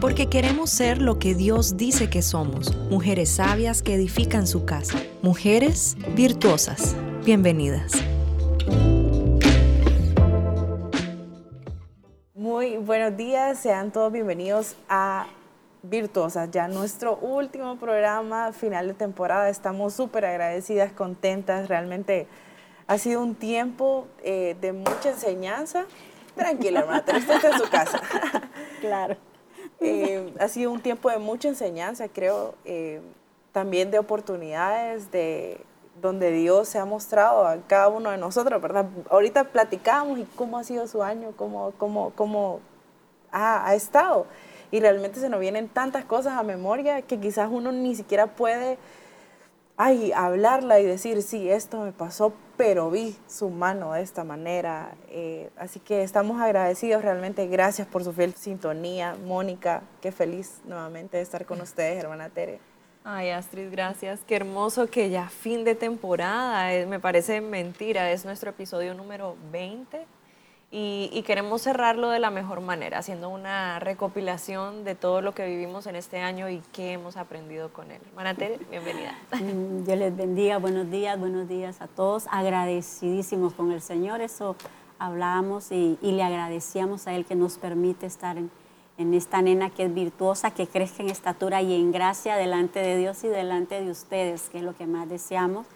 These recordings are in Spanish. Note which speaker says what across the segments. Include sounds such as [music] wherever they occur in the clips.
Speaker 1: porque queremos ser lo que Dios dice que somos, mujeres sabias que edifican su casa, mujeres virtuosas. Bienvenidas.
Speaker 2: Muy buenos días, sean todos bienvenidos a Virtuosas, ya nuestro último programa final de temporada. Estamos súper agradecidas, contentas, realmente ha sido un tiempo eh, de mucha enseñanza. Tranquila, hermana, usted en su casa. [laughs]
Speaker 3: Claro.
Speaker 2: Eh, ha sido un tiempo de mucha enseñanza, creo, eh, también de oportunidades, de donde Dios se ha mostrado a cada uno de nosotros, ¿verdad? Ahorita platicamos y cómo ha sido su año, cómo, cómo, cómo ha, ha estado. Y realmente se nos vienen tantas cosas a memoria que quizás uno ni siquiera puede ay, hablarla y decir, sí, esto me pasó, pero vi su mano de esta manera. Eh, así que estamos agradecidos realmente. Gracias por su fiel sintonía. Mónica, qué feliz nuevamente de estar con ustedes, hermana Tere.
Speaker 4: Ay, Astrid, gracias. Qué hermoso que ya fin de temporada. me parece mentira. Es nuestro episodio número 20 y, queremos cerrarlo de la mejor manera, haciendo una recopilación de todo lo que vivimos en este año y qué hemos aprendido con él. Manate, bienvenida.
Speaker 3: Mm, Dios les bendiga, buenos días, buenos días a todos. Agradecidísimos con el Señor, eso hablábamos y, le agradecíamos a Él que nos permite estar en esta nena que es virtuosa, que crezca en estatura y en gracia delante de Dios y delante de ustedes, que es lo que más deseamos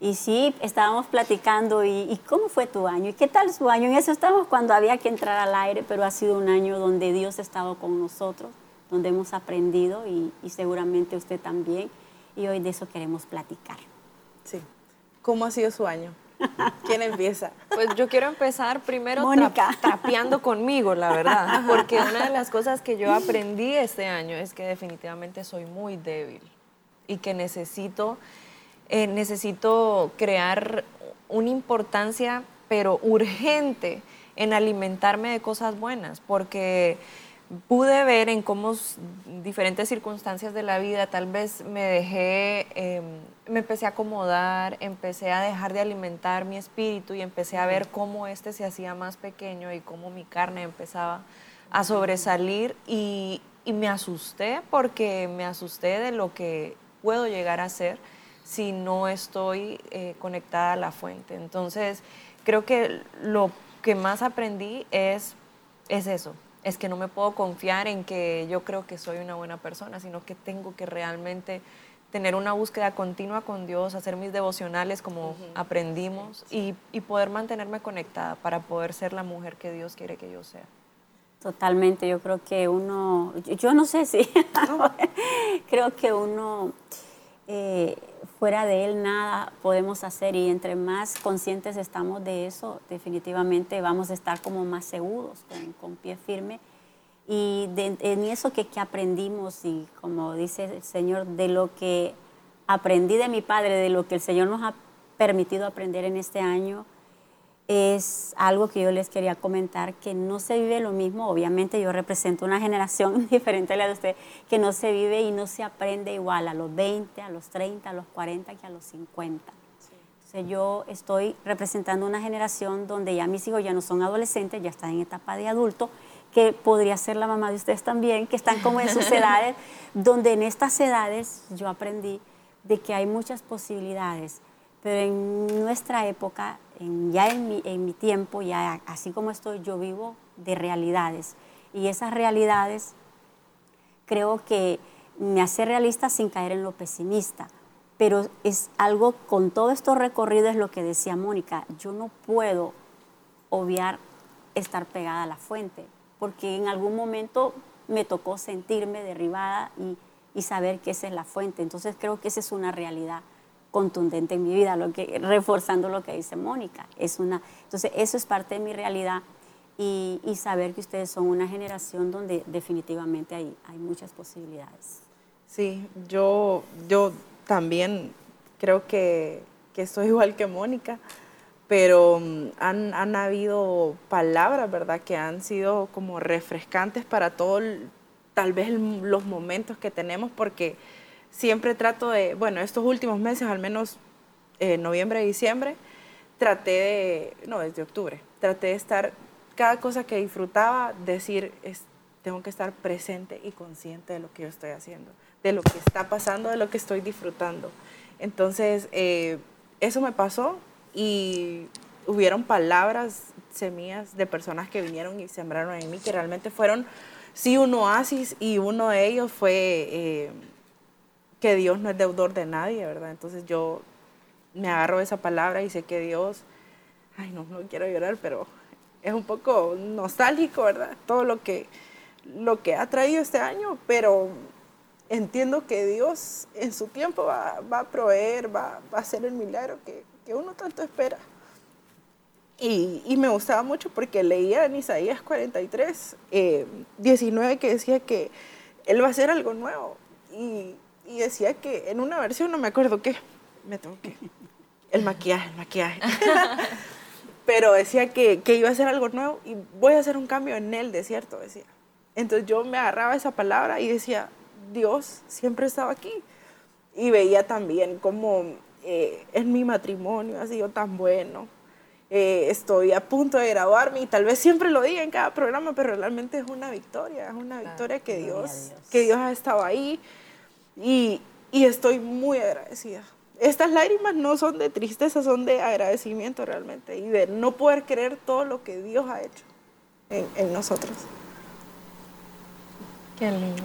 Speaker 3: y sí, estábamos platicando, y, cómo fue tu año? ¿Y qué tal su año? En eso estábamos cuando había que entrar al aire, pero ha sido un año donde Dios ha estado con nosotros, donde hemos aprendido y, seguramente usted también. Y hoy de eso queremos platicar.
Speaker 2: Sí. ¿Cómo ha sido su año? ¿Quién empieza?
Speaker 4: Pues yo quiero empezar primero
Speaker 3: Mónica.
Speaker 4: trapeando conmigo, la verdad, [laughs] porque una de las cosas que yo aprendí este año es que definitivamente soy muy débil y que necesito eh, necesito crear una importancia, pero urgente, en alimentarme de cosas buenas, porque pude ver en cómo diferentes circunstancias de la vida tal vez me dejé, em, me empecé a acomodar, empecé a dejar de alimentar mi espíritu y empecé a ver cómo este se hacía más pequeño y cómo mi carne empezaba a sobresalir y, y me asusté porque me asusté de lo que puedo llegar a ser si no estoy eh, conectada a la fuente. Entonces, creo que lo que más aprendí es, es eso, es que no me puedo confiar en que yo creo que soy una buena persona, sino que tengo que realmente tener una búsqueda continua con Dios, hacer mis devocionales como aprendimos y, y, poder mantenerme conectada para poder ser la mujer que Dios quiere que yo sea.
Speaker 3: Totalmente, yo creo que uno, yo no sé si, [laughs] creo que uno eh, fuera de Él nada podemos hacer y entre más conscientes estamos de eso, definitivamente vamos a estar como más seguros, con, pie firme. Y en eso que, que aprendimos y como dice el Señor, de lo que aprendí de mi Padre, de lo que el Señor nos ha permitido aprender en este año, es algo que yo les quería comentar, que no se vive lo mismo, obviamente yo represento una generación [laughs] diferente a la de usted, que no se vive y no se aprende igual a los 20, a los 30, a los 40 que a los 50. Entonces yo estoy representando una generación donde ya mis hijos ya no son adolescentes, ya están en etapa de adulto, que podría ser la mamá de ustedes también, que están como en sus [laughs] edades, donde en estas edades yo aprendí de que hay muchas posibilidades, pero en nuestra época ya en mi, en mi tiempo, ya así como estoy, yo vivo de realidades. Y esas realidades creo que me hace realista sin caer en lo pesimista. Pero es algo, con todo esto recorrido, es lo que decía Mónica, yo no puedo obviar estar pegada a la fuente, porque en algún momento me tocó sentirme derribada y saber que esa es la fuente. Entonces creo que esa es una realidad contundente en mi vida, lo que, reforzando lo que dice Mónica. Es una, entonces, eso es parte de mi realidad y, saber que ustedes son una generación donde definitivamente hay, hay muchas posibilidades.
Speaker 2: Sí, yo, yo también creo que, que soy [laughs] igual que Mónica, pero mm, han, han, habido palabras, ¿verdad?, que han sido como refrescantes para todos, tal vez los momentos que tenemos, porque siempre trato de, bueno, estos últimos meses, al menos eh, noviembre diciembre, traté de, no, desde octubre, traté de estar, cada cosa que disfrutaba, decir, tengo que estar presente y consciente de lo que yo estoy haciendo, de lo que está pasando, de lo que estoy disfrutando. Entonces, eh, eso me pasó y hubieron palabras, semillas de personas que vinieron y sembraron en mí, que realmente fueron, sí, un oasis y uno de ellos fue eh, que Dios no es deudor de nadie, ¿verdad? Entonces yo me agarro esa palabra y sé que Dios, ay, no, no quiero llorar, pero es un poco nostálgico, ¿verdad? Todo lo que, lo que ha traído este año, pero entiendo que Dios en su tiempo va, a proveer, va, a hacer el milagro que, uno tanto espera. Y, me gustaba mucho porque leía en Isaías 43, 19, eh, que decía que Él va a hacer algo nuevo. Y, y decía que en una versión, no me acuerdo qué, me tengo que... El maquillaje, el maquillaje. [laughs] Pero decía que, que, iba a hacer algo nuevo y voy a hacer un cambio en el desierto, decía. Entonces yo me agarraba esa palabra y decía, Dios siempre estaba aquí. Y veía también como eh, en mi matrimonio ha sido tan bueno. Eh, estoy a punto de graduarme y tal vez siempre lo diga en cada programa, pero realmente es una victoria, es una victoria que Dios, que Dios ha estado ahí y, y estoy muy agradecida estas lágrimas no son de tristeza, son de agradecimiento realmente y de no poder creer todo lo que Dios ha hecho en, nosotros.
Speaker 4: Qué lindo.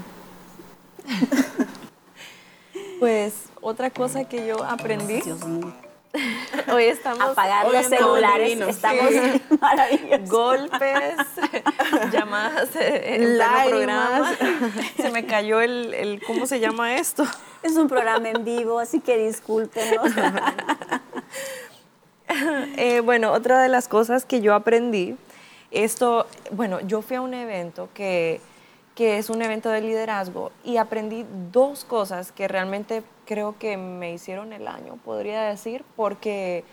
Speaker 4: [laughs] pues otra cosa que yo aprendí. [laughs] Hoy estamos
Speaker 3: apagar los celulares, estamos [laughs] maravillosos.
Speaker 4: Golpes, [laughs] llamadas en el programa. Se me cayó el, el, ¿cómo se llama esto?
Speaker 3: Es un programa en vivo, así que discúlpenos.
Speaker 4: Eh, bueno, otra de las cosas que yo aprendí, esto, bueno, yo fui a un evento que, que es un evento de liderazgo y aprendí dos cosas que realmente creo que me hicieron el año, podría decir, porque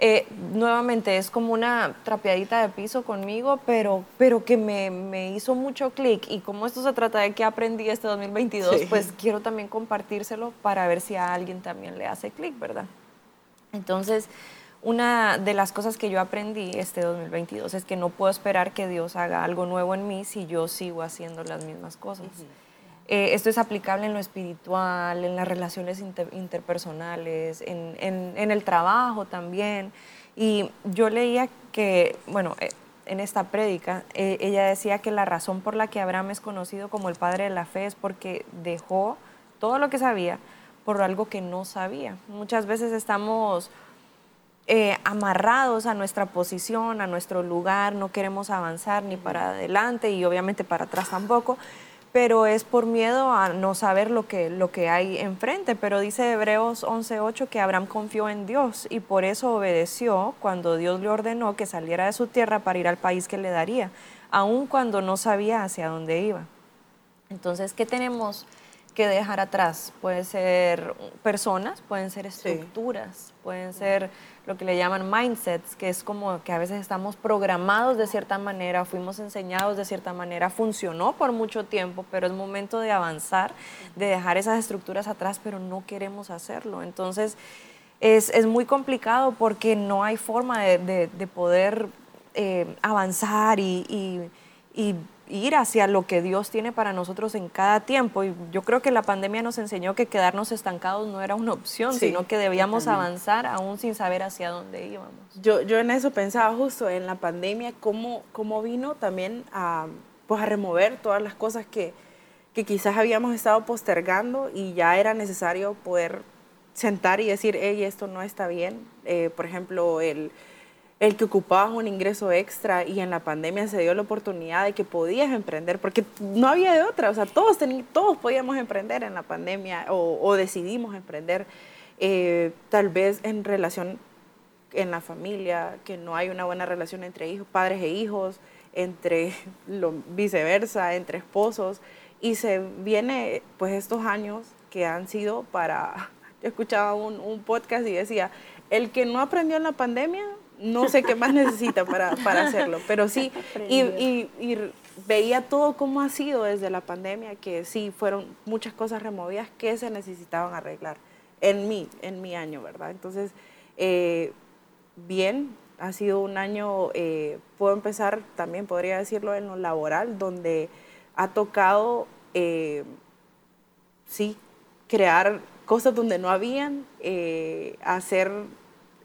Speaker 4: eh, nuevamente es como una trapeadita de piso conmigo, pero, pero que me, me hizo mucho clic. Y como esto se trata de que aprendí este 2022, pues quiero también compartírselo para ver si a alguien también le hace clic, ¿verdad? Entonces, una de las cosas que yo aprendí este 2022 es que no puedo esperar que Dios haga algo nuevo en mí si yo sigo haciendo las mismas cosas. Eh, esto es aplicable en lo espiritual, en las relaciones interpersonales, en, el trabajo también. Y yo leía que, bueno, eh, en esta prédica, eh, ella decía que la razón por la que Abraham es conocido como el padre de la fe es porque dejó todo lo que sabía por algo que no sabía. Muchas veces estamos amarrados a nuestra posición, a nuestro lugar, no queremos avanzar ni para adelante y obviamente para atrás tampoco pero es por miedo a no saber lo que, lo que hay enfrente. Pero dice Hebreos 11.8 que Abraham confió en Dios y por eso obedeció cuando Dios le ordenó que saliera de su tierra para ir al país que le daría, aun cuando no sabía hacia dónde iba. Entonces, ¿qué tenemos que dejar atrás? Pueden ser personas, pueden ser estructuras, pueden ser lo que le llaman mindsets, que es como que a veces estamos programados de cierta manera, fuimos enseñados de cierta manera, funcionó por mucho tiempo, pero es momento de avanzar, de dejar esas estructuras atrás, pero no queremos hacerlo. Entonces, es, es muy complicado porque no hay forma de, de, poder eh, avanzar y, y, y ir hacia lo que Dios tiene para nosotros en cada tiempo. Y yo creo que la pandemia nos enseñó que quedarnos estancados no era una opción, sino que debíamos avanzar aún sin saber hacia dónde íbamos.
Speaker 2: Yo, yo en eso pensaba justo, en la pandemia, cómo, cómo vino también a, pues a remover todas las cosas que, que quizás habíamos estado postergando y ya era necesario poder sentar y decir, hey, esto no está bien. Eh, por ejemplo, el el que ocupabas un ingreso extra y en la pandemia se dio la oportunidad de que podías emprender, porque no había de otra, o sea, todos, todos podíamos emprender en la pandemia o, decidimos emprender, eh, tal vez en relación en la familia, que no hay una buena relación entre hijos, padres e hijos, entre [laughs] lo, viceversa, entre esposos, y se viene pues estos años que han sido para, [laughs] yo escuchaba un, un podcast y decía, el que no aprendió en la pandemia no sé qué más necesita para, hacerlo, pero sí, [laughs] y, veía todo cómo ha sido desde la pandemia, que sí, fueron muchas cosas removidas que se necesitaban arreglar en mí, en mi año, ¿verdad? Entonces, eh, bien, ha sido un año, eh, puedo empezar también, podría decirlo, en lo laboral, donde ha tocado, eh, sí, crear cosas donde no habían, hacer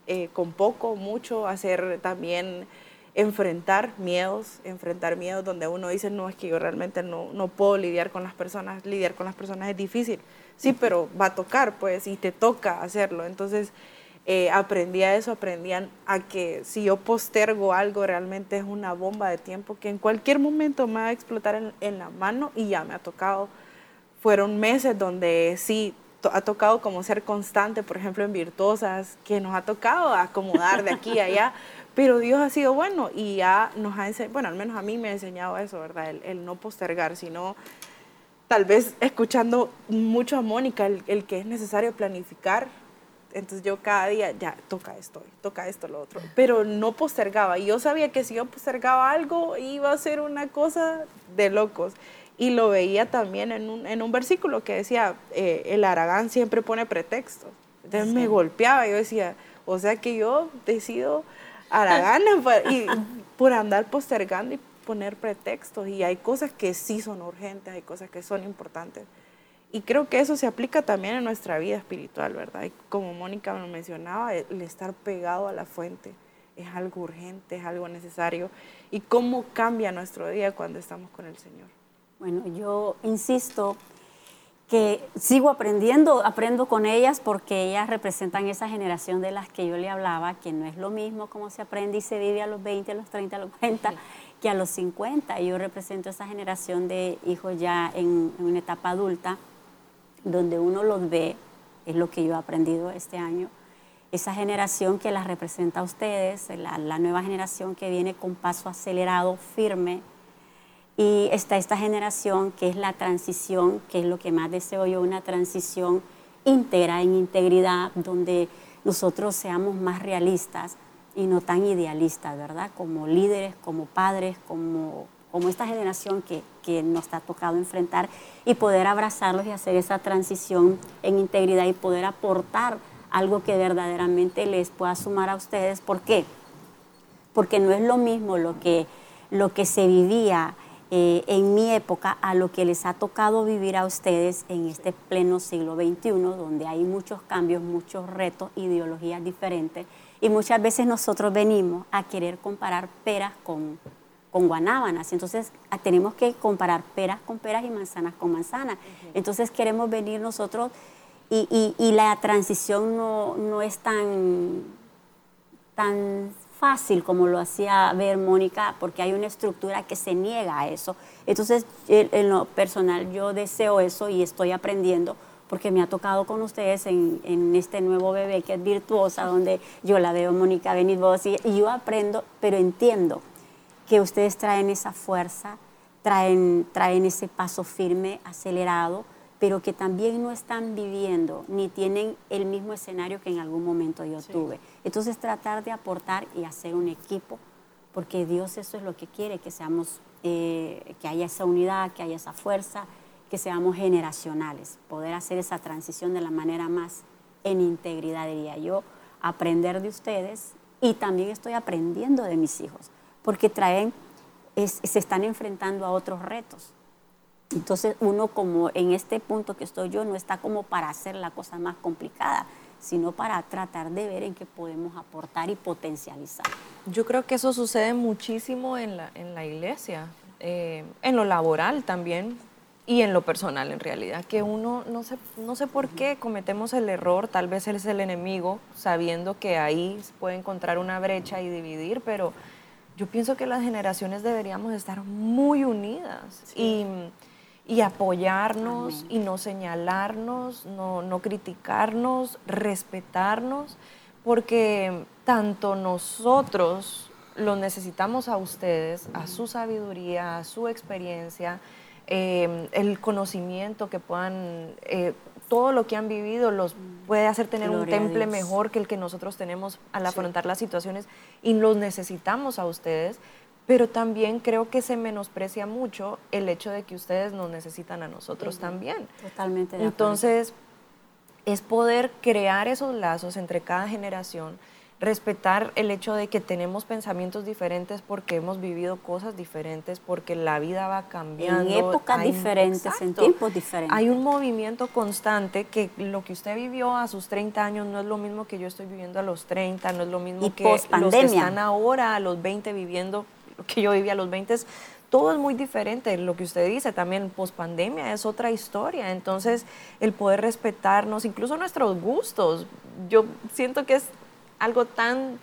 Speaker 2: eh, con poco, mucho, hacer también enfrentar miedos, enfrentar miedos donde uno dice, no, es que yo realmente no, no puedo lidiar con las personas, lidiar con las personas es difícil. Sí, pero va a tocar, pues, y te toca hacerlo. Entonces, eh, aprendí a eso, aprendí a, que si yo postergo algo, realmente es una bomba de tiempo que en cualquier momento me va a explotar en, en la mano y ya me ha tocado. Fueron meses donde sí, ha tocado como ser constante, por ejemplo, en Virtuosas, que nos ha tocado acomodar de aquí a allá, [laughs] pero Dios ha sido bueno y ya nos ha enseñado, bueno, al menos a mí me ha enseñado eso, ¿verdad? El, no postergar, sino tal vez escuchando mucho a Mónica, el, que es necesario planificar. Entonces yo cada día, ya, toca esto, toca esto, lo otro. Pero no postergaba. Y yo sabía que si yo postergaba algo, iba a ser una cosa de locos. Y lo veía también en un, en un versículo que decía, eh, el Aragán siempre pone pretextos. Entonces me golpeaba. Yo decía, o sea que yo decido Aragana [laughs] pues, y por andar postergando y poner pretextos. Y hay cosas que sí son urgentes, hay cosas que son importantes. Y creo que eso se aplica también en nuestra vida espiritual, ¿verdad? Y como Mónica me mencionaba, el estar pegado a la fuente es algo urgente, es algo necesario. ¿Y cómo cambia nuestro día cuando estamos con el Señor?
Speaker 3: Bueno, yo insisto que sigo aprendiendo, aprendo con ellas porque ellas representan esa generación de las que yo le hablaba, que no es lo mismo como se aprende y se vive a los 20, a los 30, a los 40, que a los 50. Yo represento esa generación de hijos ya en, una etapa adulta, donde uno los ve, es lo que yo he aprendido este año, esa generación que las representa a ustedes, la, la nueva generación que viene con paso acelerado, firme, y está esta generación que es la transición, que es lo que más deseo yo, una transición íntegra, en integridad, donde nosotros seamos más realistas y no tan idealistas, ¿verdad? Como líderes, como padres, como, como esta generación que, que nos ha tocado enfrentar y poder abrazarlos y hacer esa transición en integridad y poder aportar algo que verdaderamente les pueda sumar a ustedes. ¿Por qué? Porque no es lo mismo lo que, lo que se vivía eh, en mi época a lo que les ha tocado vivir a ustedes en este pleno siglo XXI, donde hay muchos cambios, muchos retos, ideologías diferentes, y muchas veces nosotros venimos a querer comparar peras con, con guanábanas, entonces tenemos que comparar peras con peras y manzanas con manzanas, entonces queremos venir nosotros y, y, la transición no, no es tan, tan fácil como lo hacía ver Mónica, porque hay una estructura que se niega a eso. Entonces, en lo personal, yo deseo eso y estoy aprendiendo porque me ha tocado con ustedes en, este nuevo bebé que es virtuosa, donde yo la veo, Mónica, venid vos, y, y yo aprendo, pero entiendo que ustedes traen esa fuerza, traen, traen ese paso firme, acelerado, pero que también no están viviendo ni tienen el mismo escenario que en algún momento yo tuve. Entonces tratar de aportar y hacer un equipo, porque Dios eso es lo que quiere, que seamos, eh, que haya esa unidad, que haya esa fuerza, que seamos generacionales, poder hacer esa transición de la manera más en integridad, diría yo, aprender de ustedes y también estoy aprendiendo de mis hijos, porque traen, se están enfrentando a otros retos entonces uno como en este punto que estoy yo no está como para hacer la cosa más complicada, sino para tratar de ver en qué podemos aportar y potencializar.
Speaker 4: Yo creo que eso sucede muchísimo en la, en la iglesia, eh, en lo laboral también y en lo personal en realidad, que uno no sé, no sé por qué cometemos el error, tal vez él es el enemigo, sabiendo que ahí puede encontrar una brecha y dividir, pero yo pienso que las generaciones deberíamos estar muy unidas y y apoyarnos y no señalarnos, no, no criticarnos, respetarnos, porque tanto nosotros lo necesitamos a ustedes, a su sabiduría, a su experiencia, em, el conocimiento que puedan, eh, todo lo que han vivido los puede hacer tener un temple mejor que el que nosotros tenemos al afrontar las situaciones y los necesitamos a ustedes pero también creo que se menosprecia mucho el hecho de que ustedes nos necesitan a nosotros también.
Speaker 3: Totalmente. De
Speaker 4: Entonces, es poder crear esos lazos entre cada generación respetar el hecho de que tenemos pensamientos diferentes porque hemos vivido cosas diferentes, porque la vida va cambiando.
Speaker 3: En épocas diferentes, en tiempos diferentes.
Speaker 4: Hay un movimiento constante que lo que usted vivió a sus 30 años no es lo mismo que yo estoy viviendo a los 30, no es lo mismo que los que están ahora a los 20 viviendo lo que yo viví a los 20 todo es muy diferente. Lo que usted dice también, post pandemia es otra historia. Entonces, el poder respetarnos, incluso nuestros gustos, yo siento que es algo tan,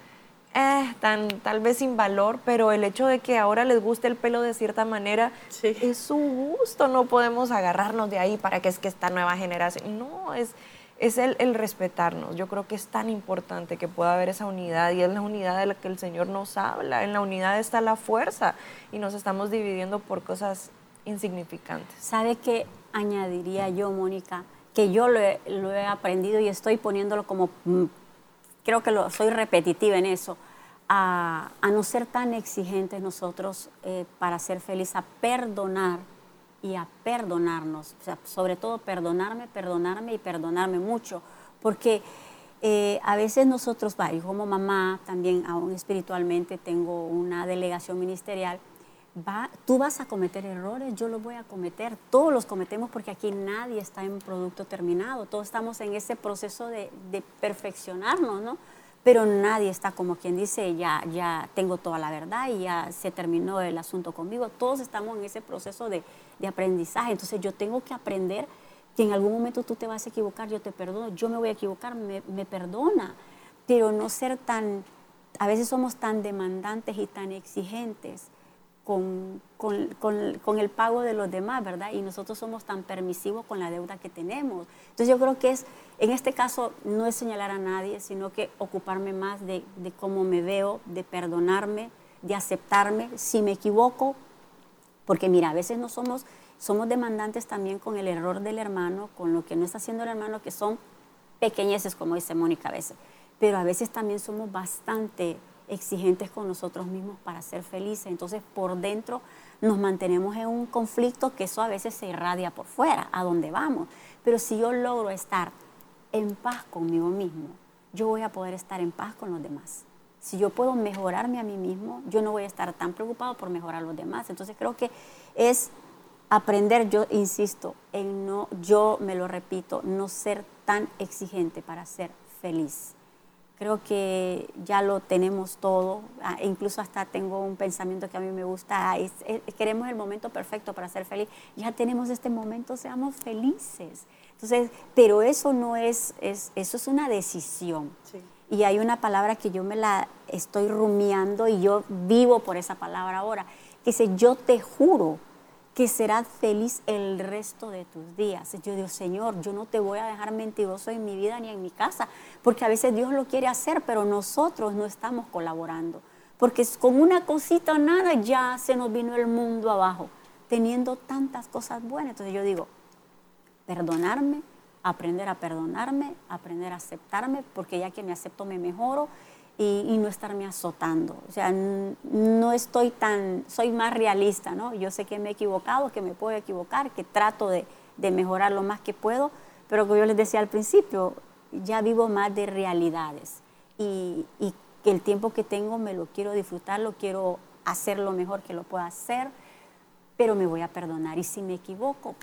Speaker 4: eh, tan tal vez sin valor, pero el hecho de que ahora les guste el pelo de cierta manera es su gusto. No podemos agarrarnos de ahí para que es que esta nueva generación. No, es es el, el, respetarnos. Yo creo que es tan importante que pueda haber esa unidad y es la unidad de la que el Señor nos habla. En la unidad está la fuerza y nos estamos dividiendo por cosas insignificantes.
Speaker 3: ¿Sabe qué añadiría yo, Mónica? Que yo lo he, aprendido y estoy poniéndolo como, mm, creo que lo, soy repetitiva en eso, a, a no ser tan exigentes nosotros eh, para ser felices, a perdonar y a perdonarnos, sobre todo perdonarme, perdonarme y perdonarme mucho, porque eh, a veces nosotros, yo como mamá también aún espiritualmente tengo una delegación ministerial, va, tú vas a cometer errores, yo los voy a cometer, todos los cometemos porque aquí nadie está en producto terminado, todos estamos en ese proceso de, de perfeccionarnos, ¿no? pero nadie está como quien dice, ya, ya tengo toda la verdad y ya se terminó el asunto conmigo. Todos estamos en ese proceso de, de, aprendizaje. Entonces yo tengo que aprender que en algún momento tú te vas a equivocar, yo te perdono, yo me voy a equivocar, me, me perdona, pero no ser tan, a veces somos tan demandantes y tan exigentes con, con, con, con, el pago de los demás, ¿verdad? Y nosotros somos tan permisivos con la deuda que tenemos. Entonces yo creo que es, en este caso, no es señalar a nadie, sino que ocuparme más de, de cómo me veo, de perdonarme, de aceptarme, si me equivoco, porque mira, a veces no somos, somos demandantes también con el error del hermano, con lo que no está haciendo el hermano, que son pequeñeces, como dice Mónica a veces, pero a veces también somos bastante exigentes con nosotros mismos para ser felices. Entonces, por dentro nos mantenemos en un conflicto que eso a veces se irradia por fuera, a donde vamos. Pero si yo logro estar en paz conmigo mismo, yo voy a poder estar en paz con los demás. Si yo puedo mejorarme a mí mismo, yo no voy a estar tan preocupado por mejorar a los demás. Entonces, creo que es aprender, yo insisto, en no, yo me lo repito, no ser tan exigente para ser feliz creo que ya lo tenemos todo, ah, incluso hasta tengo un pensamiento que a mí me gusta, queremos el momento perfecto para ser feliz, ya tenemos este momento, seamos felices. Entonces, pero eso no es, es eso es una decisión. Y hay una palabra que yo me la estoy rumiando y yo vivo por esa palabra ahora, que dice, yo te juro que serás feliz el resto de tus días. Yo digo, Señor, yo no te voy a dejar mentiroso en mi vida ni en mi casa, porque a veces Dios lo quiere hacer, pero nosotros no estamos colaborando. Porque con una cosita o nada ya se nos vino el mundo abajo, teniendo tantas cosas buenas. Entonces yo digo, perdonarme, aprender a perdonarme, aprender a aceptarme, porque ya que me acepto me mejoro y, no estarme azotando. O sea, no estoy tan, soy más realista, ¿no? Yo sé que me he equivocado, que me puedo equivocar, que trato de, mejorar lo más que puedo, pero como yo les decía al principio, ya vivo más de realidades y, y el tiempo que tengo me lo quiero disfrutar, lo quiero hacer lo mejor que lo pueda hacer, pero me voy a perdonar y si me equivoco,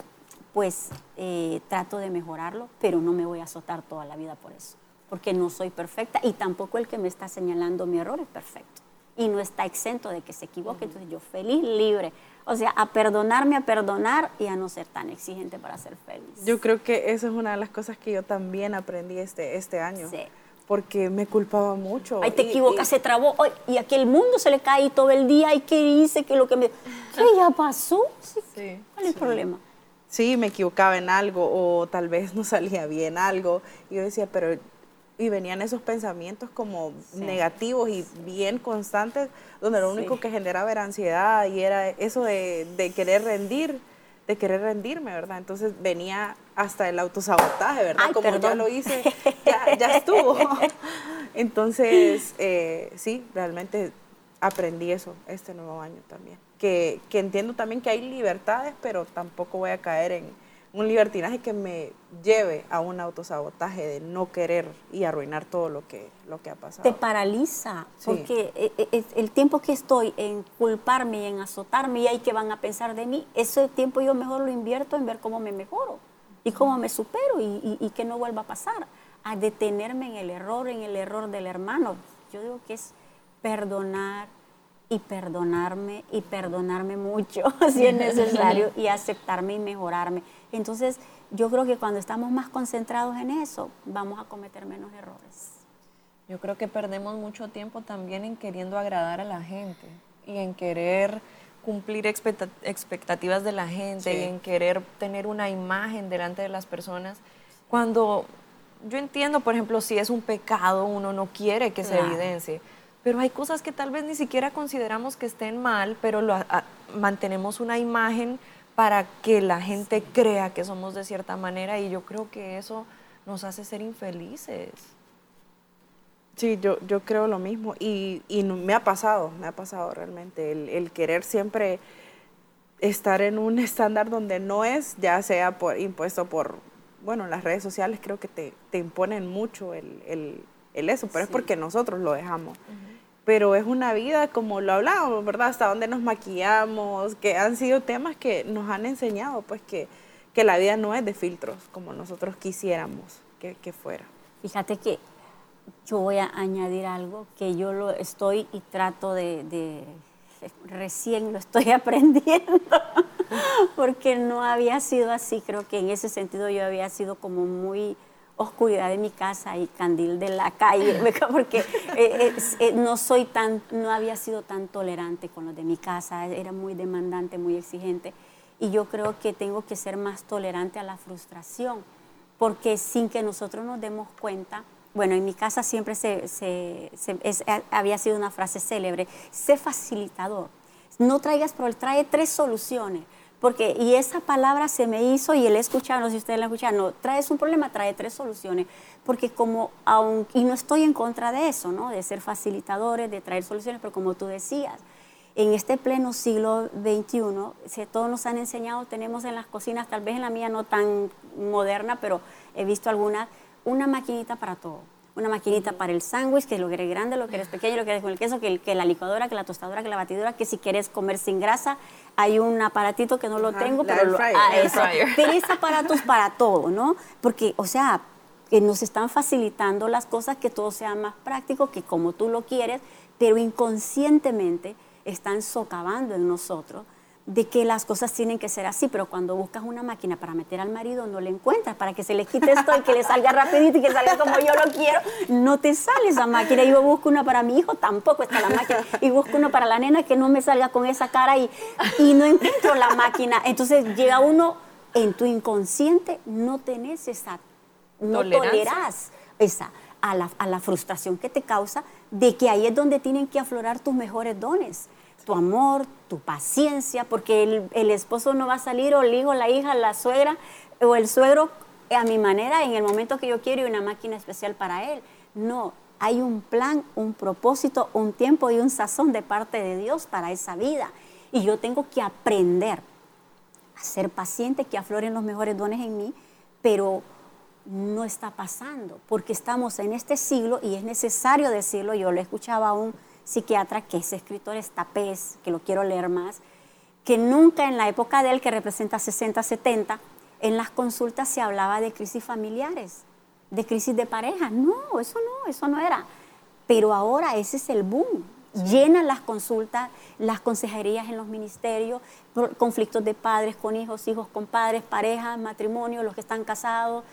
Speaker 3: pues eh, trato de mejorarlo, pero no me voy a azotar toda la vida por eso porque no soy perfecta y tampoco el que me está señalando mi error es perfecto y no está exento de que se equivoque, entonces yo feliz, libre. O sea, a perdonarme, a perdonar y a no ser tan exigente para ser feliz.
Speaker 2: Yo creo que esa es una de las cosas que yo también aprendí este, este año. Sí. Porque me culpaba mucho.
Speaker 3: Ay, te equivocas, se trabó. y aquí el mundo se le cae todo el día. ¿Y qué hice? que lo que me.? [laughs] ¿Qué ya pasó? Sí. ¿Cuál es el problema?
Speaker 2: Sí, me equivocaba en algo o tal vez no salía bien algo. Y yo decía, pero y venían esos pensamientos como negativos y bien constantes, donde lo único que generaba era ansiedad y era eso de, de, querer rendir, de querer rendirme, ¿verdad? Entonces venía hasta el autosabotaje, ¿verdad? como ya lo hice, [laughs] ya, ya estuvo. Entonces, eh, sí, realmente aprendí eso este nuevo año también. Que, que entiendo también que hay libertades, pero tampoco voy a caer en un libertinaje que me lleve a un autosabotaje de no querer y arruinar todo lo que, lo que ha pasado.
Speaker 3: Te paraliza, porque e, e, el tiempo que estoy en culparme y en azotarme y hay que van a pensar de mí, ese tiempo yo mejor lo invierto en ver cómo me mejoro y cómo me supero y, y que no vuelva a pasar, a detenerme en el error, en el error del hermano. Yo digo que es perdonar, y perdonarme y perdonarme mucho [laughs] si es necesario y aceptarme y mejorarme. Entonces, yo creo que cuando estamos más concentrados en eso, vamos a cometer menos errores.
Speaker 4: Yo creo que perdemos mucho tiempo también en queriendo agradar a la gente y en querer cumplir expectativas de la gente y en querer tener una imagen delante de las personas. Cuando yo entiendo, por ejemplo, si es un pecado, uno no quiere que se evidencie, pero hay cosas que tal vez ni siquiera consideramos que estén mal, pero lo, mantenemos una imagen para que la gente crea que somos de cierta manera y yo creo que eso nos hace ser infelices.
Speaker 2: Sí, yo, yo creo lo mismo y, y me ha pasado, me ha pasado realmente el, querer siempre estar en un [laughs] estándar donde no es, ya sea por, impuesto por, bueno, las redes sociales creo que te, te imponen mucho el, el, el eso, pero es porque nosotros lo dejamos pero es una vida como lo hablábamos, ¿verdad? Hasta donde nos maquillamos, que han sido temas que nos han enseñado, pues que, que la vida no es de filtros como nosotros quisiéramos que, que, fuera.
Speaker 3: Fíjate que yo voy a añadir algo que yo lo estoy y trato de recién lo estoy [laughs] aprendiendo, porque no había sido así, creo que en ese sentido yo había sido como muy oscuridad de mi casa y candil de la calle, [laughs] porque eh, eh, no soy tan, no había sido tan tolerante con los de mi casa, era muy demandante, muy exigente, y yo creo que tengo que ser más tolerante a la frustración, porque sin que nosotros nos demos cuenta, bueno, en mi casa siempre se, había sido una frase célebre, sé facilitador, no traigas pero trae tres soluciones porque, y esa palabra se me hizo y no sé si ustedes la escucharon, no, traes un problema, trae tres soluciones, porque como, aun, y no estoy en contra de eso, ¿no? De ser facilitadores, de traer soluciones, pero como tú decías, en este pleno siglo XXI, si todos nos han enseñado, tenemos en las cocinas, tal vez en la mía no tan moderna, pero he visto algunas, una maquinita para todo una maquinita para el sándwich, que lo que eres grande, lo que eres pequeño, lo que eres con el queso, que, que, la licuadora, que la tostadora, que la batidora, que si quieres comer sin grasa, hay un aparatito que no lo tengo, pero lo, ah, eso. Tienes aparatos para todo, ¿no? Porque, o sea, que nos están facilitando las cosas, que todo sea más práctico, que como tú lo quieres, pero inconscientemente están socavando en nosotros de que las cosas tienen que ser así, pero cuando buscas una máquina para meter al marido no le encuentras, para que se le quite esto y que le salga rapidito y que salga como yo lo quiero, no te sale esa máquina. Y yo busco una para mi hijo, tampoco está la máquina. Y busco una para la nena que no me salga con esa cara y, y no encuentro la máquina. Entonces llega uno, en tu inconsciente no tenés esa, no tolerás esa, a la, a la frustración que te causa de que ahí es donde tienen que aflorar tus mejores dones tu amor, tu paciencia, porque el, esposo no va a salir, o el hijo, la hija, la suegra, o el suegro a mi manera, en el momento que yo quiero, y una máquina especial para él. No, hay un plan, un propósito, un tiempo y un sazón de parte de Dios para esa vida. Y yo tengo que aprender a ser paciente, que afloren los mejores dones en mí, pero no está pasando, porque estamos en este siglo y es necesario decirlo, yo lo escuchaba aún psiquiatra, que es escritor, es Tapés, que lo quiero leer más, que nunca en la época de él, que representa 60, 70, en las consultas se hablaba de crisis familiares, de crisis de pareja. No, eso no, eso no era. Pero ahora ese es el boom. Llenan las consultas, las consejerías en los ministerios, conflictos de padres con hijos, hijos con padres, parejas, matrimonio, los que están casados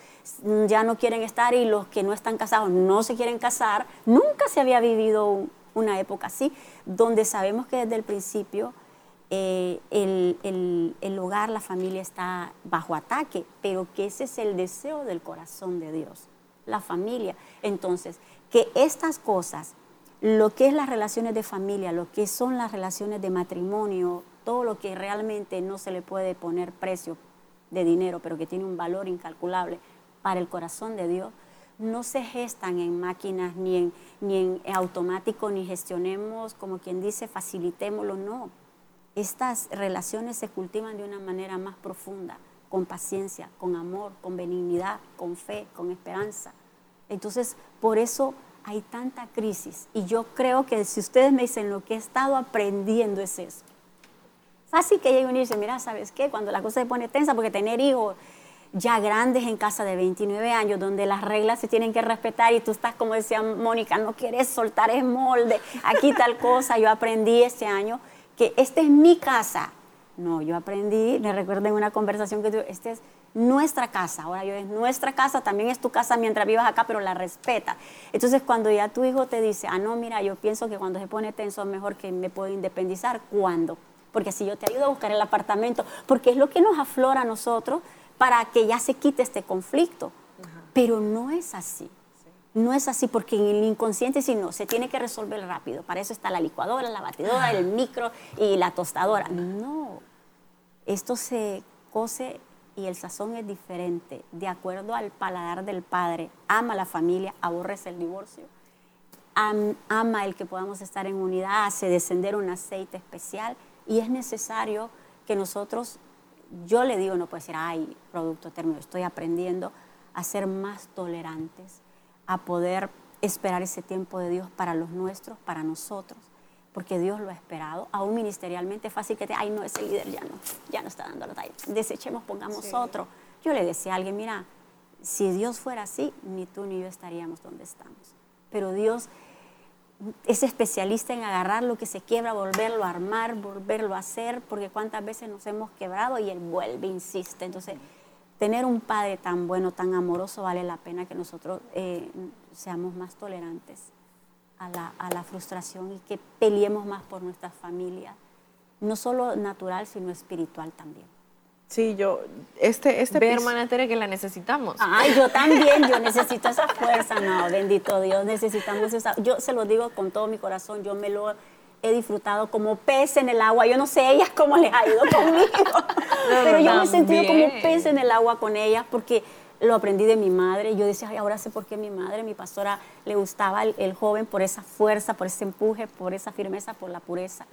Speaker 3: ya no quieren estar y los que no están casados no se quieren casar. Nunca se había vivido una época así, donde sabemos que desde el principio eh, el, hogar, la familia está bajo ataque, pero que ese es el deseo del corazón de Dios, la familia. Entonces, que estas cosas, lo que es las relaciones de familia, lo que son las relaciones de matrimonio, todo lo que realmente no se le puede poner precio de dinero, pero que tiene un valor incalculable para el corazón de Dios, no se gestan en máquinas ni en, ni en automático, ni gestionemos, como quien dice, facilitémoslo, no. Estas relaciones se cultivan de una manera más profunda con paciencia, con amor, con benignidad, con fe, con esperanza. Entonces, por eso hay tanta crisis. Y yo creo que si ustedes me dicen lo que he estado aprendiendo es eso. Fácil que llegue uno y dice, mira, ¿sabes qué? Cuando la cosa se pone tensa, porque tener hijos ya grandes en casa de 29 años, donde las reglas se tienen que respetar y tú estás, como decía Mónica, no quieres soltar el molde, aquí tal cosa. Yo aprendí este año que esta es mi casa. No, yo aprendí, me recuerdo en una conversación que tuve, esta es nuestra casa, ahora yo es nuestra casa, también es tu casa mientras vivas acá, pero la respeta. Entonces cuando ya tu hijo te dice, ah, no, mira, yo pienso que cuando se pone tenso es mejor que me puedo independizar, ¿cuándo? Porque así yo te ayudo a buscar el apartamento, porque es lo que nos aflora a nosotros para que ya se quite este conflicto. Pero no es así. No es así porque en el inconsciente, si no, se tiene que resolver rápido. Para eso está la licuadora, la batidora, el micro y la tostadora. No, esto se cose y el sazón es diferente, de acuerdo al paladar del padre. Ama la familia, aborrece el divorcio. ama el que podamos estar en unidad, hace descender un aceite especial y es necesario que nosotros, yo le digo, no puede ser, ay, producto término, estoy aprendiendo a ser más tolerantes, a poder esperar ese tiempo de Dios para los nuestros, para nosotros porque Dios lo ha esperado, aún ministerialmente es fácil que te, ay no, ese líder ya no, ya no está dando la talla, desechemos, pongamos otro. Yo le decía a alguien, mira, si Dios fuera así, ni tú ni yo estaríamos donde estamos. Pero Dios es especialista en agarrar lo que se quiebra, volverlo a armar, volverlo a hacer, porque cuántas veces nos hemos quebrado y Él vuelve, insiste. Entonces, tener un Padre tan bueno, tan amoroso, vale la pena que nosotros eh, seamos más tolerantes a la, frustración y que peleemos más por nuestra familia, no solo natural, sino espiritual también.
Speaker 2: Sí, yo, este, este
Speaker 4: Ve, hermana Tere, que la necesitamos.
Speaker 3: Ay, yo también, yo necesito esa fuerza, no, bendito Dios, necesitamos esa, yo se lo digo con todo mi corazón, yo me lo he disfrutado como pez en el agua, yo no sé ellas cómo les ha ido [laughs] conmigo, pero yo me he sentido como pez en el agua con ellas porque lo aprendí de mi madre. Yo decía, Ay, ahora sé por qué mi madre, mi pastora, le gustaba el, joven por esa fuerza, por ese empuje, por esa firmeza, por la pureza.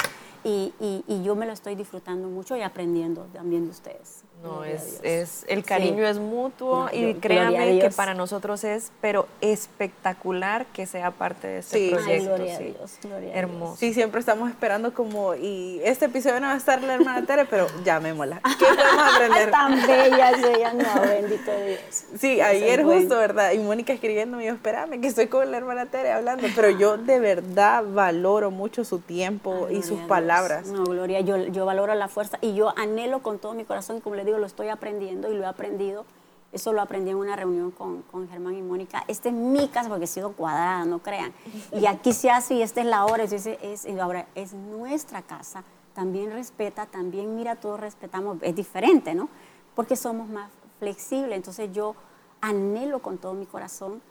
Speaker 3: Y, y, yo me lo estoy disfrutando mucho y aprendiendo también de ustedes.
Speaker 4: No, es, es, el cariño es mutuo y créanme que para nosotros es, pero espectacular que sea parte de este proyecto.
Speaker 3: gloria sí. a Dios, gloria
Speaker 4: Hermoso.
Speaker 2: Sí, siempre estamos esperando como, y este episodio no va a estar la hermana Tere, pero llamémosla. ¿Qué [laughs] podemos aprender?
Speaker 3: Tan bella ella, no, bendito Dios.
Speaker 2: Sí, ayer justo, ¿verdad? Y Mónica escribiendo, dijo, espérame, que estoy con la hermana Tere hablando, pero yo de verdad valoro mucho su tiempo y sus palabras.
Speaker 3: No, Gloria, yo, yo valoro la fuerza y yo anhelo con todo mi corazón, como le digo, lo estoy aprendiendo y lo he aprendido. Eso lo aprendí en una reunión con, con Germán y Mónica. Esta es mi casa porque he sido cuadrada, no crean. Y aquí se hace y esta es la hora. Es, es, ahora es nuestra casa. También respeta, también mira, todos respetamos. Es diferente, ¿no? Porque somos más flexibles. Entonces yo anhelo con todo mi corazón,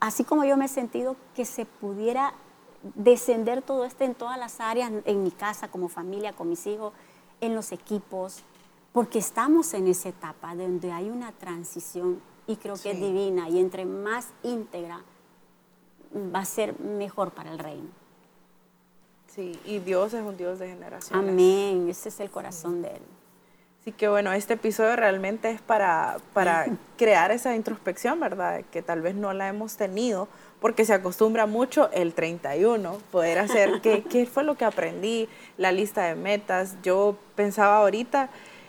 Speaker 3: así como yo me he sentido, que se pudiera descender todo esto en todas las áreas, en mi casa, como familia, con mis hijos, en los equipos, porque estamos en esa etapa donde hay una transición y creo que es divina y entre más íntegra va a ser mejor para el reino.
Speaker 2: Sí, y Dios es un Dios de generaciones.
Speaker 3: Amén, ese es el corazón de Él.
Speaker 2: Así que bueno, este episodio realmente es para, para [laughs] crear esa introspección, ¿verdad? Que tal vez no la hemos tenido, porque se acostumbra mucho el 31, poder hacer qué, qué fue lo que aprendí, la lista de metas. Yo pensaba ahorita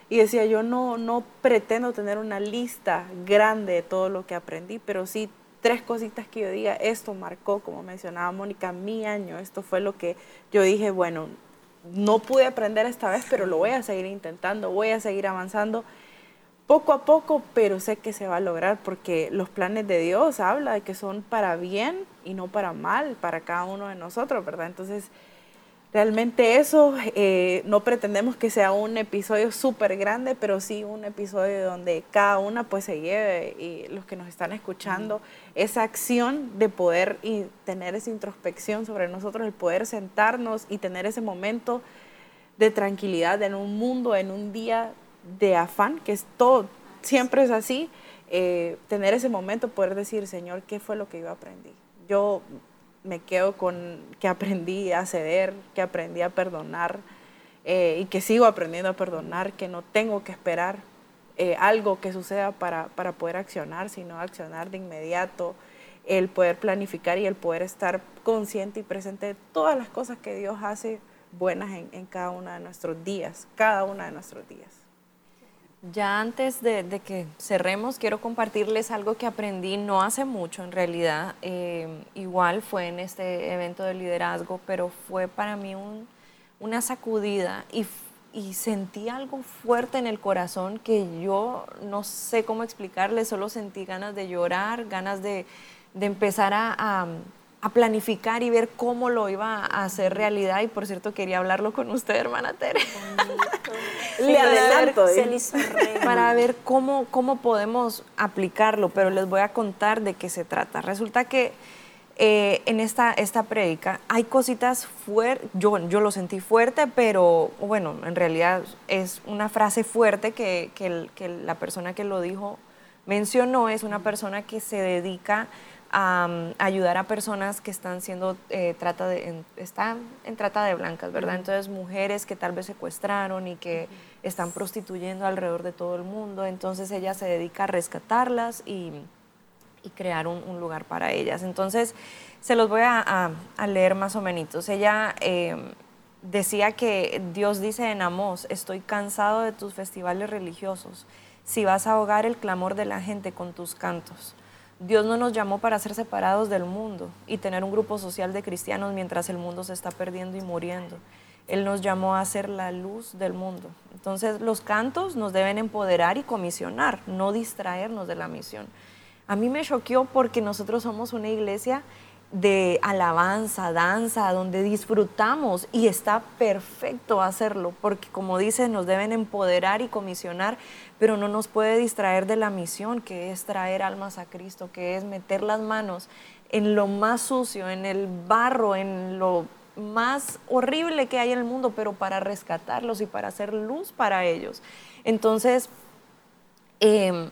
Speaker 2: y decía, yo no, no pretendo tener una lista grande de todo lo que aprendí, pero sí tres cositas que yo diga, esto marcó, como mencionaba Mónica, mi año, esto fue lo que yo dije, bueno, no pude aprender esta vez, pero lo voy a seguir intentando, voy a seguir avanzando poco a poco, pero sé que se va a lograr porque los planes de Dios habla de que son para bien y no para mal, para cada uno de nosotros, ¿verdad? Entonces, Realmente eso, eh, no pretendemos que sea un episodio súper grande, pero sí un episodio donde cada una pues se lleve y los que nos están escuchando, esa acción de poder y tener esa introspección sobre nosotros, el poder sentarnos y tener ese momento de tranquilidad en un mundo, en un día de afán, que es todo, siempre es así, eh, tener ese momento, poder decir, Señor, ¿qué fue lo que yo aprendí? Yo me quedo con que aprendí a ceder, que aprendí a perdonar eh, y que sigo aprendiendo a perdonar, que no tengo que esperar eh, algo que suceda para, para poder accionar, sino accionar de inmediato, el poder planificar y el poder estar consciente y presente de todas las cosas que Dios hace buenas en, en cada uno de nuestros días, cada uno de nuestros días.
Speaker 4: Ya antes de, que cerremos, quiero compartirles algo que aprendí no hace mucho en realidad. Eh, igual fue en este evento de liderazgo, pero fue para mí un, una sacudida y, sentí algo fuerte en el corazón que yo no sé cómo explicarles, solo sentí ganas de llorar, ganas de, empezar a a planificar y ver cómo lo iba a hacer realidad. Y por cierto, quería hablarlo con usted, hermana Tere. [laughs]
Speaker 2: Le adelanto.
Speaker 4: Para ver cómo, cómo podemos aplicarlo, pero les voy a contar de qué se trata. Resulta que eh, en esta, esta prédica hay cositas fuertes, yo, yo lo sentí fuerte, pero bueno, en realidad es una frase fuerte que, que, que la persona que lo dijo mencionó, es una persona que se dedica a, ayudar a personas que están siendo eh, trata de, en, están en trata de blancas, ¿verdad? Entonces mujeres que tal vez secuestraron y que están prostituyendo alrededor de todo el mundo, entonces ella se dedica a rescatarlas y, y crear un, un, lugar para ellas. Entonces se los voy a, a leer más o menos. Ella eh, decía que Dios dice en Amós, estoy cansado de tus festivales religiosos, si vas a ahogar el clamor de la gente con tus cantos. Dios no nos llamó para ser separados del mundo y tener un grupo social de cristianos mientras el mundo se está perdiendo y muriendo. Él nos llamó a ser la luz del mundo. Entonces los cantos nos deben empoderar y comisionar, no distraernos de la misión. A mí me choqueó porque nosotros somos una iglesia de alabanza, danza, donde disfrutamos y está perfecto hacerlo, porque como dice, nos deben empoderar y comisionar, pero no nos puede distraer de la misión, que es traer almas a Cristo, que es meter las manos en lo más sucio, en el barro, en lo más horrible que hay en el mundo, pero para rescatarlos y para hacer luz para ellos. Entonces, eh,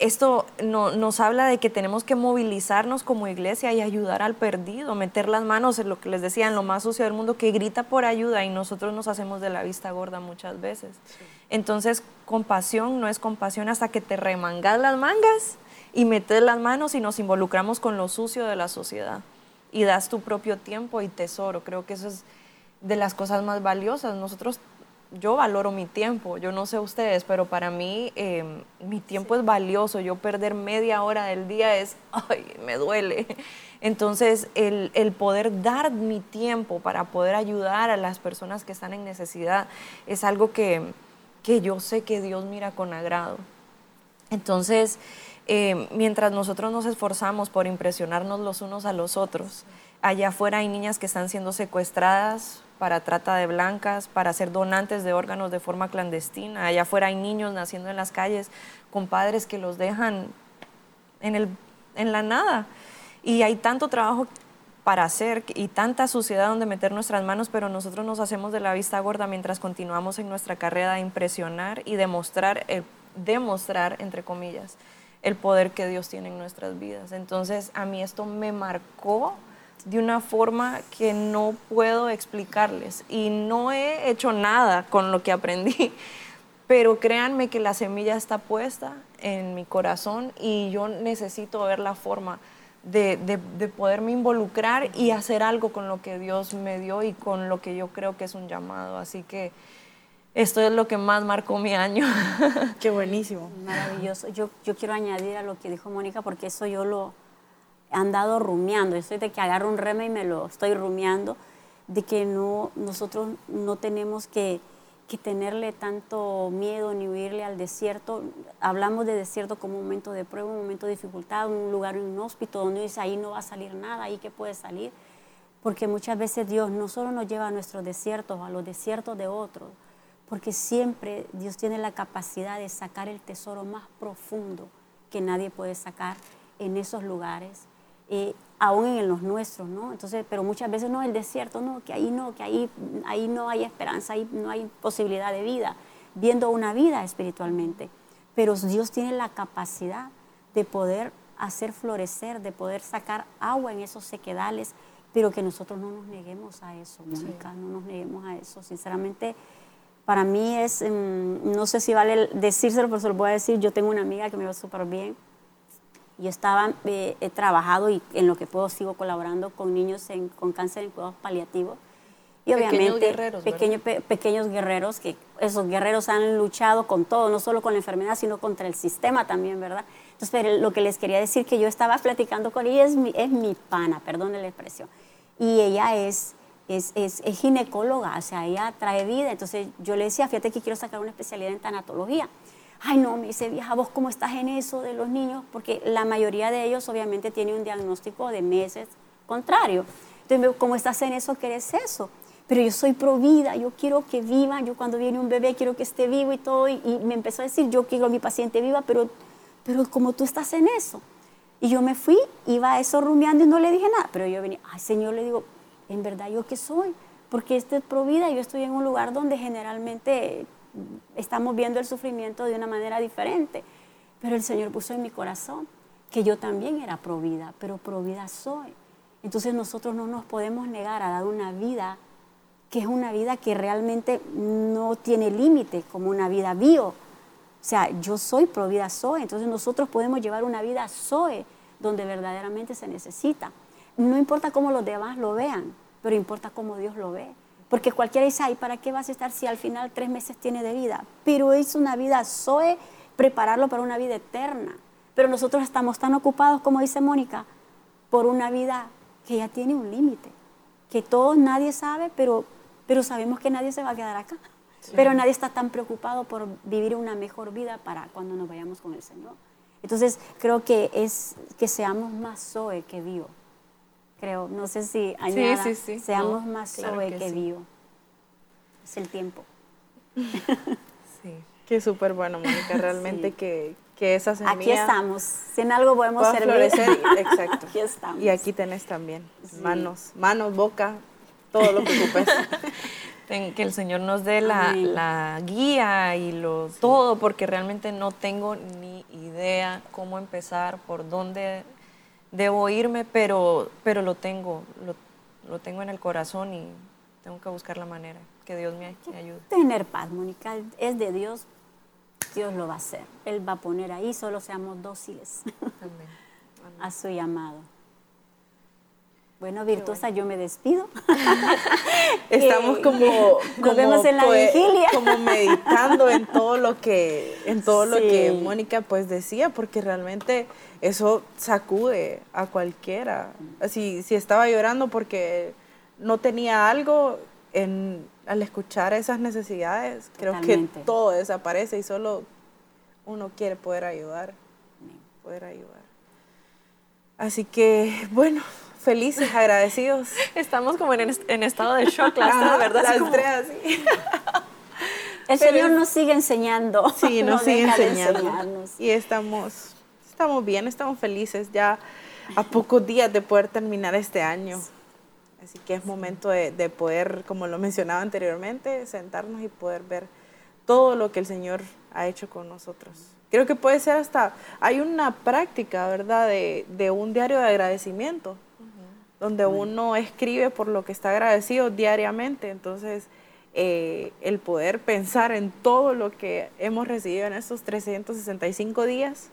Speaker 4: esto no, nos habla de que tenemos que movilizarnos como iglesia y ayudar al perdido, meter las manos en lo que les decía, en lo más sucio del mundo, que grita por ayuda y nosotros nos hacemos de la vista gorda muchas veces. Sí. Entonces, compasión no es compasión hasta que te remangas las mangas y metes las manos y nos involucramos con lo sucio de la sociedad y das tu propio tiempo y tesoro. Creo que eso es de las cosas más valiosas. Nosotros yo valoro mi tiempo, yo no sé ustedes, pero para mí eh, mi tiempo sí. es valioso. Yo perder media hora del día es, [laughs] ay, me duele. Entonces, el, el, poder dar mi tiempo para poder ayudar a las personas que están en necesidad es algo que, que yo sé que Dios mira con agrado. Entonces, eh, mientras nosotros nos esforzamos por impresionarnos los unos a los otros, allá afuera hay niñas que están siendo secuestradas para trata de blancas, para ser donantes de órganos de forma clandestina. Allá afuera hay niños naciendo en las calles con padres que los dejan en, el, en la nada. Y hay tanto trabajo para hacer y tanta suciedad donde meter nuestras manos, pero nosotros nos hacemos de la vista gorda mientras continuamos en nuestra carrera de impresionar y demostrar, eh, demostrar, entre comillas, el poder que Dios tiene en nuestras vidas. Entonces, a mí esto me marcó de una forma que no puedo explicarles y no he hecho nada con lo que aprendí, [laughs] pero créanme que la semilla está puesta en mi corazón y yo necesito ver la forma de, de, de, poderme involucrar y hacer algo con lo que Dios me dio y con lo que yo creo que es un llamado. Así que esto es lo que más marcó mi año. [laughs]
Speaker 2: Qué buenísimo.
Speaker 3: Maravilloso. Yo, yo quiero añadir a lo que dijo Mónica porque eso yo lo, andado rumiando, yo soy de que agarro un reme y me lo estoy rumiando, de que no, nosotros no tenemos que, que tenerle tanto miedo ni huirle al desierto. Hablamos de desierto como un momento de prueba, un momento de dificultad, un lugar inhóspito donde dice ahí no va a salir nada, ahí que puede salir. Porque muchas veces Dios no solo nos lleva a nuestros desiertos, a los desiertos de otros, porque siempre Dios tiene la capacidad de sacar el tesoro más profundo que nadie puede sacar en esos lugares eh, aún en los nuestros, ¿no? Entonces, pero muchas veces no, el desierto, no, que ahí no, que ahí, ahí no hay esperanza, ahí no hay posibilidad de vida, viendo una vida espiritualmente. Pero Dios tiene la capacidad de poder hacer florecer, de poder sacar agua en esos sequedales, pero que nosotros no nos neguemos a eso, Mónica, sí. no nos neguemos a eso. Sinceramente, para mí es, mm, no sé si vale decírselo, pero se lo voy a decir, yo tengo una amiga que me va súper bien. Yo estaba, eh, he trabajado y en lo que puedo sigo colaborando con niños con cáncer en cuidados paliativos. Y
Speaker 4: pequeños guerreros,
Speaker 3: pequeños guerreros, que esos guerreros han luchado con todo, no solo con la enfermedad, sino contra el sistema también, ¿verdad? Entonces, lo que les quería decir que yo estaba platicando con ella, es mi, es mi pana, perdón la expresión, y ella es, es, es, es, ginecóloga, o sea, ella trae vida, entonces yo le decía, fíjate que quiero sacar una especialidad en tanatología. Ay, no, me dice, vieja, vos cómo estás en eso de los niños, porque la mayoría de ellos obviamente tienen un diagnóstico de meses contrario. Entonces, ¿cómo estás en eso? ¿Qué es eso? pero yo soy pro vida, yo quiero que viva, yo cuando viene un bebé quiero que esté vivo y todo, y, me empezó a decir, yo quiero a mi paciente viva, pero, pero como tú estás en eso. Y yo me fui, iba a eso rumiando y no le dije nada, pero yo venía, ay Señor, le digo, en verdad yo qué soy, porque este es pro vida, yo estoy en un lugar donde generalmente estamos viendo el sufrimiento de una manera diferente, pero el Señor puso en mi corazón que yo también era pro vida, pero pro vida soy. Entonces nosotros no nos podemos negar a dar una vida que es una vida que realmente no tiene límite, como una vida bio. O sea, yo soy pro vida Zoe, entonces nosotros podemos llevar una vida Zoe donde verdaderamente se necesita. No importa cómo los demás lo vean, pero importa cómo Dios lo ve. Porque cualquiera dice, ay, ¿para qué vas a estar si al final tres meses tiene de vida? Pero es una vida Zoe, prepararlo para una vida eterna. Pero nosotros estamos tan ocupados, como dice Mónica, por una vida que ya tiene un límite, que todos nadie sabe, pero pero sabemos que nadie se va a quedar acá. Pero nadie está tan preocupado por vivir una mejor vida para cuando nos vayamos con el Señor. Entonces, creo que es que seamos más Zoe que vivo. Creo, no sé si añada, sí, sí, seamos más Zoe que, vivo. Es el tiempo. [laughs]
Speaker 2: sí. Qué súper bueno, Mónica, [laughs] realmente que, que esa semilla...
Speaker 3: Aquí estamos, si en algo podemos servir. [laughs]
Speaker 2: exacto.
Speaker 3: Aquí estamos.
Speaker 2: Y aquí tenés también manos, manos, boca, todo lo que ocupes.
Speaker 4: que el Señor nos dé la, guía y lo, todo, porque realmente no tengo ni idea cómo empezar, por dónde debo irme, pero, pero lo tengo, lo, tengo en el corazón y tengo que buscar la manera, que Dios me, ayude.
Speaker 3: Tener paz, Mónica, es de Dios, Dios lo va a hacer. Él va a poner ahí, solo seamos dóciles [laughs] a su llamado. Bueno, Virtuosa, yo me despido. [laughs]
Speaker 2: Estamos como,
Speaker 3: Nos vemos en la vigilia.
Speaker 2: como meditando en todo lo que, en todo lo que Mónica pues decía, porque realmente eso sacude a cualquiera. Si, si estaba llorando porque no tenía algo, en, al escuchar esas necesidades, creo que todo desaparece y solo uno quiere poder ayudar. Poder ayudar. Así que, bueno, felices, agradecidos.
Speaker 4: Estamos como en, en estado de shock, las ¿verdad?
Speaker 2: Las tres
Speaker 3: El Señor nos sigue enseñando.
Speaker 2: Sí, [laughs] nos sigue enseñando. Y estamos, estamos bien, estamos felices ya a pocos días de poder terminar este año. Así que es momento de, de, poder, como lo mencionaba anteriormente, sentarnos y poder ver todo lo que el Señor ha hecho con nosotros. Creo que puede ser hasta, hay una práctica, ¿verdad?, de, de un diario de agradecimiento donde uno escribe por lo que está agradecido diariamente. Entonces, eh, el poder pensar en todo lo que hemos recibido en estos 365 días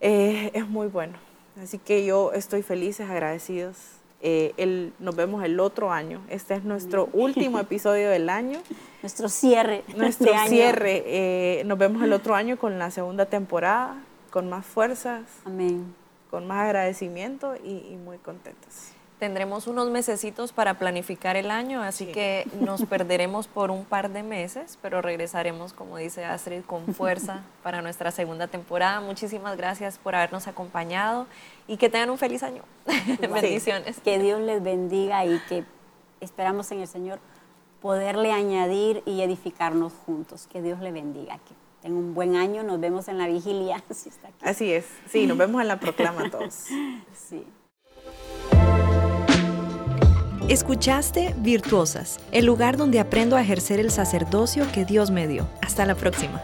Speaker 2: eh, es muy bueno. Así que yo estoy feliz, agradecidos. Eh, nos vemos el otro año. Este es nuestro último [laughs] episodio del año.
Speaker 3: Nuestro cierre.
Speaker 2: Nuestro cierre. nos vemos el otro año con la segunda temporada, con más fuerzas.
Speaker 3: Amén
Speaker 2: con más agradecimiento y, muy contentos.
Speaker 4: Tendremos unos mesecitos para planificar el año, así que nos [laughs] perderemos por un par de meses, pero regresaremos, como dice Astrid, con fuerza [laughs] para nuestra segunda temporada. Muchísimas gracias por habernos acompañado y que tengan un feliz año. [laughs] Bendiciones.
Speaker 3: Que Dios les bendiga y que esperamos en el Señor poderle añadir y edificarnos juntos. Que Dios le bendiga. Tengo un buen año, nos vemos en la vigilia. [laughs]
Speaker 2: Así es, sí, nos vemos en la proclama todos. [laughs]
Speaker 3: sí.
Speaker 1: Escuchaste Virtuosas, el lugar donde aprendo a ejercer el sacerdocio que Dios me dio. Hasta la próxima.